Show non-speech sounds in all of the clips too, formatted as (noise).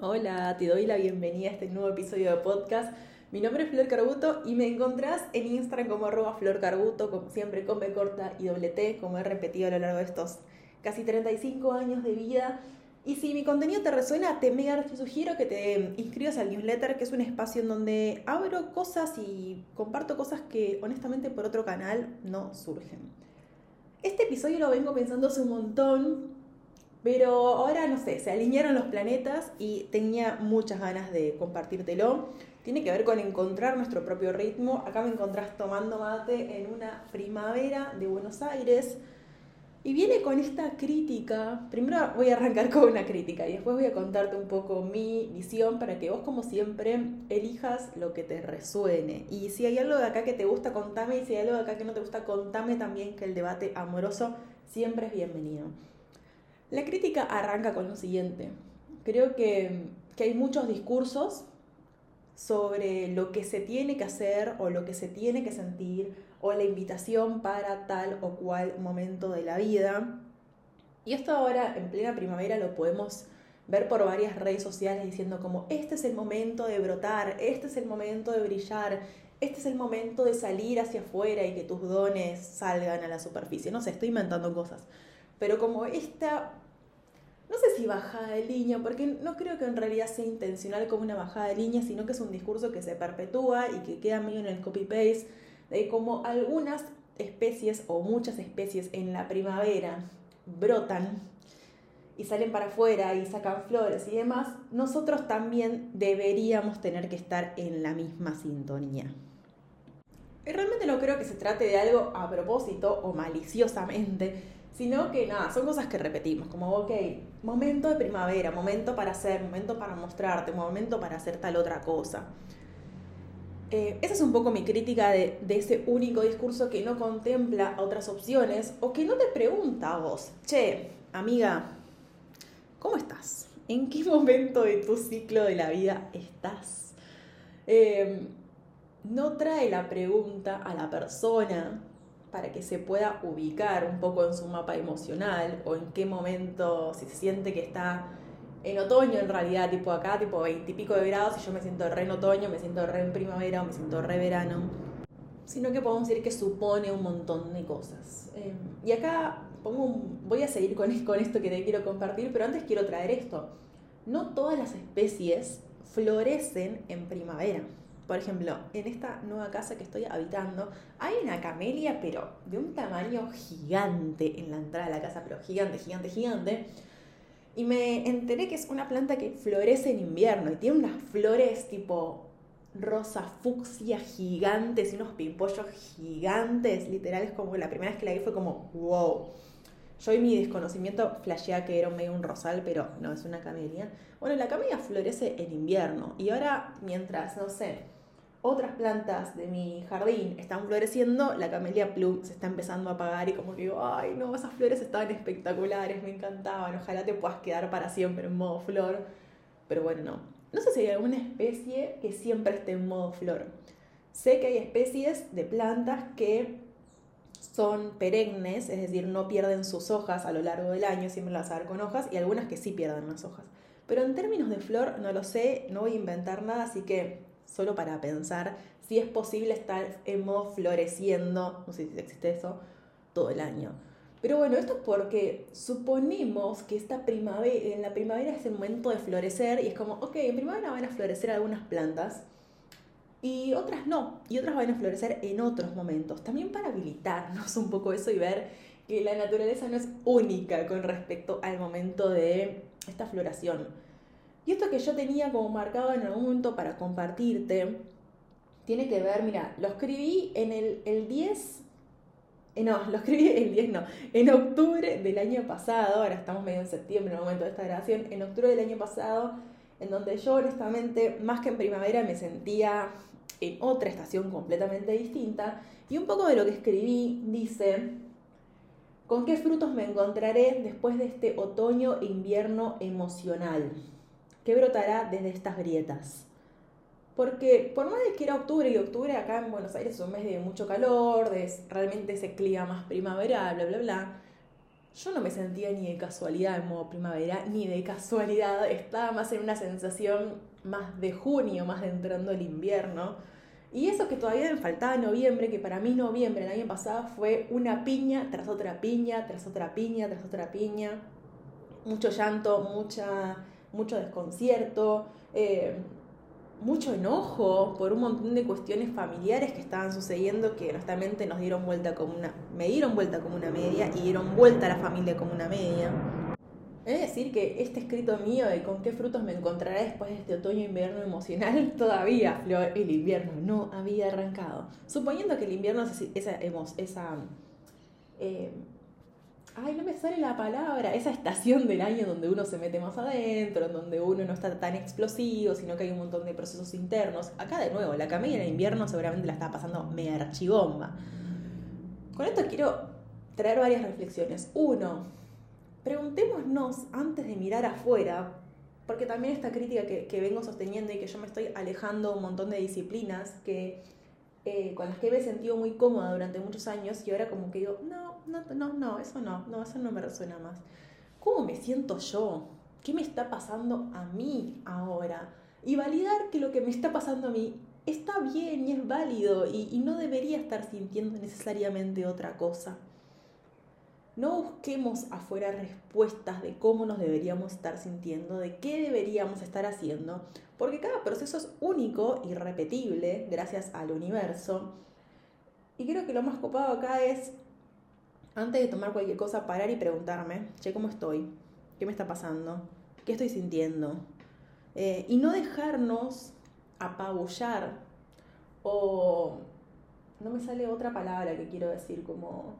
Hola, te doy la bienvenida a este nuevo episodio de podcast. Mi nombre es Flor Carbuto y me encontrás en Instagram como arroba Flor Carbuto, como siempre con B corta y doble T, como he repetido a lo largo de estos casi 35 años de vida. Y si mi contenido te resuena, te mega sugiero que te inscribas al newsletter, que es un espacio en donde abro cosas y comparto cosas que honestamente por otro canal no surgen. Este episodio lo vengo pensando hace un montón, pero ahora no sé, se alinearon los planetas y tenía muchas ganas de compartírtelo. Tiene que ver con encontrar nuestro propio ritmo. Acá me encontrás tomando mate en una primavera de Buenos Aires y viene con esta crítica, primero voy a arrancar con una crítica y después voy a contarte un poco mi visión para que vos como siempre elijas lo que te resuene. Y si hay algo de acá que te gusta, contame y si hay algo de acá que no te gusta, contame también que el debate amoroso siempre es bienvenido. La crítica arranca con lo siguiente. Creo que, hay muchos discursos sobre lo que se tiene que hacer o lo que se tiene que sentir o la invitación para tal o cual momento de la vida. Y esto ahora en plena primavera lo podemos ver por varias redes sociales diciendo como este es el momento de brotar, este es el momento de brillar, este es el momento de salir hacia afuera y que tus dones salgan a la superficie. No sé, estoy inventando cosas. Pero como esta, no sé si bajada de línea, porque no creo que en realidad sea intencional como una bajada de línea, sino que es un discurso que se perpetúa y que queda medio en el copy-paste de cómo algunas especies o muchas especies en la primavera brotan y salen para afuera y sacan flores y demás, nosotros también deberíamos tener que estar en la misma sintonía. Y realmente no creo que se trate de algo a propósito o maliciosamente, sino que nada, son cosas que repetimos, como, ok, momento de primavera, momento para hacer, momento para mostrarte, momento para hacer tal otra cosa. Eh, esa es un poco mi crítica de, ese único discurso que no contempla otras opciones o que no te pregunta a vos, che, amiga, ¿cómo estás? ¿En qué (laughs) momento de tu ciclo de la vida estás? Em, no trae la pregunta a la persona para que se pueda ubicar un poco en su mapa emocional o en qué momento, si se siente que está en otoño en realidad, tipo acá, tipo 20 y pico de grados, y yo me siento re en otoño, me siento re en primavera o me siento re verano, sino que podemos decir que supone un montón de cosas. Em, y acá pongo voy a seguir con, con esto que te quiero compartir, pero antes quiero traer esto. No todas las especies florecen en primavera. Por ejemplo, en esta nueva casa que estoy habitando, hay una camelia, pero de un tamaño gigante en la entrada de la casa, pero gigante, gigante, gigante y me enteré que es una planta que florece en invierno y tiene unas flores tipo rosa fucsia gigantes y unos pimpollos gigantes, literales como la primera vez que la vi fue como wow. Yo y mi desconocimiento flasheaba que era medio un rosal, pero no, es una camelia. Bueno, la camelia florece en invierno y ahora mientras, no sé, otras plantas de mi jardín están floreciendo, la camelia plum se está empezando a apagar y como que digo, ay no, esas flores estaban espectaculares, me encantaban, ojalá te puedas quedar para siempre en modo flor. Pero bueno, no. No sé si hay alguna especie que siempre esté en modo flor. Sé que hay especies de plantas que son perennes, es decir, no pierden sus hojas a lo largo del año, siempre las ver con hojas, y algunas que sí pierden las hojas. Pero en términos de flor, no lo sé, no voy a inventar nada, así que solo para pensar si es posible estar en floreciendo, no sé si existe eso, todo el año. Pero bueno, esto es porque suponemos que esta primavera, en la primavera es el momento de florecer y es como, ok, en primavera van a florecer algunas plantas y otras no, y otras van a florecer en otros momentos, también para habilitarnos un poco eso y ver que la naturaleza no es única con respecto al momento de esta floración. Y esto que yo tenía como marcado en algún momento para compartirte, tiene que ver, mira, lo escribí en el, el 10, eh, no, lo escribí el 10, no, en octubre del año pasado, ahora estamos medio en septiembre en el momento de esta grabación, en octubre del año pasado, en donde yo honestamente, más que en primavera, me sentía en otra estación completamente distinta, y un poco de lo que escribí dice, ¿con qué frutos me encontraré después de este otoño e invierno emocional? ¿Qué brotará desde estas grietas? Porque por más de que era octubre, y octubre acá en Buenos Aires es un mes de mucho calor, de realmente ese clima más primaveral, bla, bla, bla, yo no me sentía ni de casualidad en modo primavera, ni de casualidad, estaba más en una sensación más de junio, más de entrando el invierno. Y eso que todavía me faltaba noviembre, que para mí noviembre el año pasado fue una piña tras otra piña, tras otra piña, tras otra piña. Mucho llanto, mucha, mucho desconcierto, eh, mucho enojo por un montón de cuestiones familiares que estaban sucediendo que honestamente nos dieron vuelta como una, me dieron vuelta como una media y dieron vuelta a la familia como una media. Es decir, que este escrito mío de con qué frutos me encontraré después de este otoño-invierno emocional, (laughs) todavía el invierno no había arrancado. Suponiendo que el invierno es esa, esa eh, ay, no me sale la palabra, esa estación del año donde uno se mete más adentro, en donde uno no está tan explosivo, sino que hay un montón de procesos internos. Acá de nuevo, la camelia en invierno seguramente la está pasando mega archibomba. Con esto quiero traer varias reflexiones. Uno, preguntémonos antes de mirar afuera, porque también esta crítica que, vengo sosteniendo y que yo me estoy alejando un montón de disciplinas que, eh, con las que me he sentido muy cómoda durante muchos años y ahora como que digo, no, no, no, no, eso no, no, eso no me resuena más. ¿Cómo me siento yo? ¿Qué me está pasando a mí ahora? Y validar que lo que me está pasando a mí está bien y es válido y no debería estar sintiendo necesariamente otra cosa. No busquemos afuera respuestas de cómo nos deberíamos estar sintiendo, de qué deberíamos estar haciendo, porque cada proceso es único y repetible gracias al universo. Y creo que lo más copado acá es, antes de tomar cualquier cosa, parar y preguntarme, che, ¿cómo estoy? ¿Qué me está pasando? ¿Qué estoy sintiendo? Eh, y no dejarnos apabullar o... No me sale otra palabra que quiero decir, como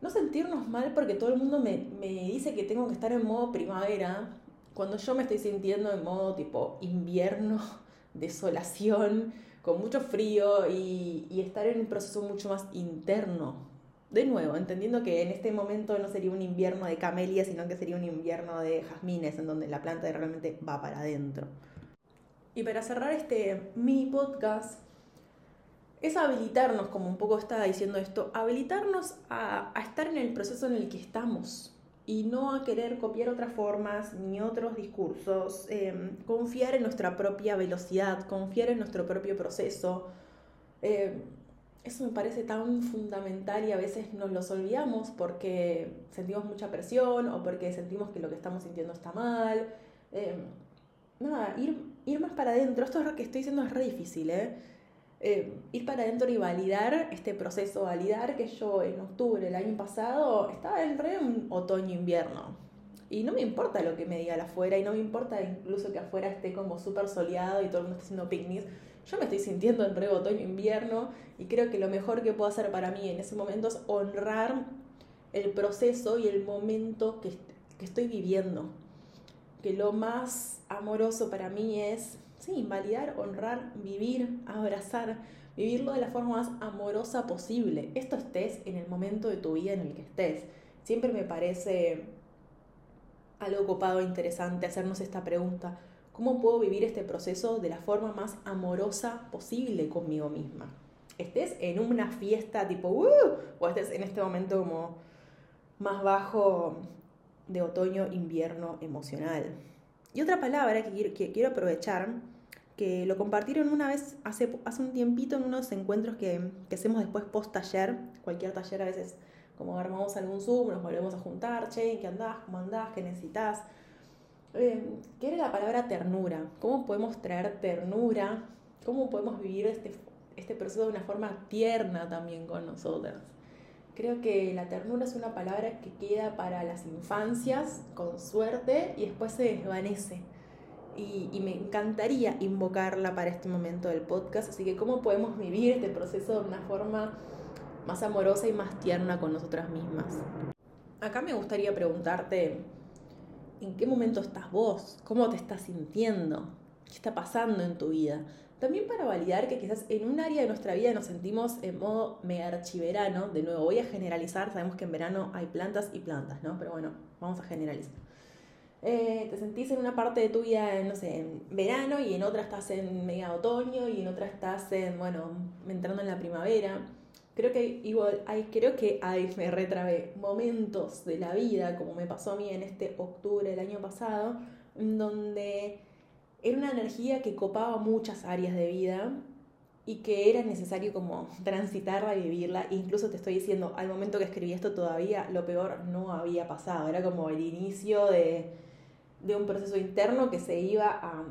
no sentirnos mal porque todo el mundo me, dice que tengo que estar en modo primavera, cuando yo me estoy sintiendo en modo tipo invierno, (laughs) desolación, con mucho frío y, y estar en un proceso mucho más interno. De nuevo, entendiendo que en este momento no sería un invierno de camelia, sino que sería un invierno de jazmines, en donde la planta realmente va para adentro. Y para cerrar este mini podcast, es habilitarnos, como un poco estaba diciendo esto, habilitarnos a, estar en el proceso en el que estamos y no a querer copiar otras formas ni otros discursos, em, confiar en nuestra propia velocidad, confiar en nuestro propio proceso. Em, eso me parece tan fundamental y a veces nos los olvidamos porque sentimos mucha presión o porque sentimos que lo que estamos sintiendo está mal. Em, nada, ir, ir más para adentro. Esto es lo que estoy diciendo es re difícil, ¿eh? Eh, ir para adentro y validar este proceso, validar que yo en octubre del año pasado estaba en re un otoño-invierno. Y no me importa lo que me diga afuera, y no me importa incluso que afuera esté como súper soleado y todo el mundo esté haciendo picnics. Yo me estoy sintiendo en re otoño-invierno y creo que lo mejor que puedo hacer para mí en ese momento es honrar el proceso y el momento que, que estoy viviendo. Que lo más amoroso para mí es sí, validar, honrar, vivir, abrazar, vivirlo de la forma más amorosa posible. Esto estés en el momento de tu vida en el que estés. Siempre me parece algo copado interesante hacernos esta pregunta. ¿Cómo puedo vivir este proceso de la forma más amorosa posible conmigo misma? Estés en una fiesta tipo, uh, o estés en este momento como más bajo de otoño, invierno emocional. Y otra palabra que quiero, aprovechar, que lo compartieron una vez hace, hace un tiempito en unos encuentros que, hacemos después post taller, cualquier taller a veces como armamos algún Zoom, nos volvemos a juntar, che, ¿qué andás? ¿Cómo andás? ¿Qué necesitas? Eh, ¿Qué era la palabra ternura? ¿Cómo podemos traer ternura? ¿Cómo podemos vivir este, este proceso de una forma tierna también con nosotras? Creo que la ternura es una palabra que queda para las infancias, con suerte, y después se desvanece. Y, me encantaría invocarla para este momento del podcast. Así que, ¿cómo podemos vivir este proceso de una forma más amorosa y más tierna con nosotras mismas? Acá me gustaría preguntarte, ¿en qué momento estás vos? ¿Cómo te estás sintiendo? ¿Qué está pasando en tu vida? También para validar que quizás en un área de nuestra vida nos sentimos en modo mega archiverano. De nuevo, voy a generalizar. Sabemos que en verano hay plantas y plantas, ¿no? Pero bueno, vamos a generalizar. Eh, te sentís en una parte de tu vida, no sé, en verano y en otra estás en media otoño y en otra estás en, bueno, entrando en la primavera. Creo que igual hay, creo que hay, me retrabé, momentos de la vida, como me pasó a mí en este octubre del año pasado, donde era una energía que copaba muchas áreas de vida y que era necesario como (laughs) transitarla y vivirla. Incluso te estoy diciendo, al momento que escribí esto todavía lo peor no había pasado, era como el inicio de, de un proceso interno que se iba a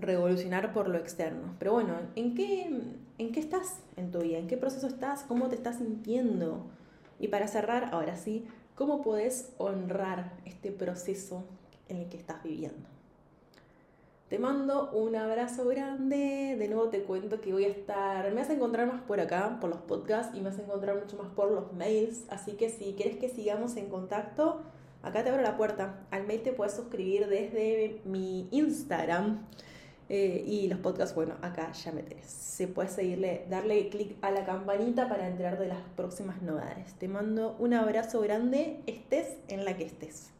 revolucionar por lo externo. Pero bueno, ¿en qué, ¿en qué estás en tu vida? ¿En qué proceso estás? ¿Cómo te estás sintiendo? Y para cerrar, ahora sí, ¿cómo puedes honrar este proceso en el que estás viviendo? Te mando un abrazo grande. De nuevo te cuento que voy a estar. Me vas a encontrar más por acá, por los podcasts, y me vas a encontrar mucho más por los mails. Así que si quieres que sigamos en contacto, acá te abro la puerta. Al mail te puedes suscribir desde mi Instagram. Eh, y los podcasts, bueno, acá ya me tenés. Se puede seguirle, darle clic a la campanita para enterar de las próximas novedades. Te mando un abrazo grande, estés en la que estés.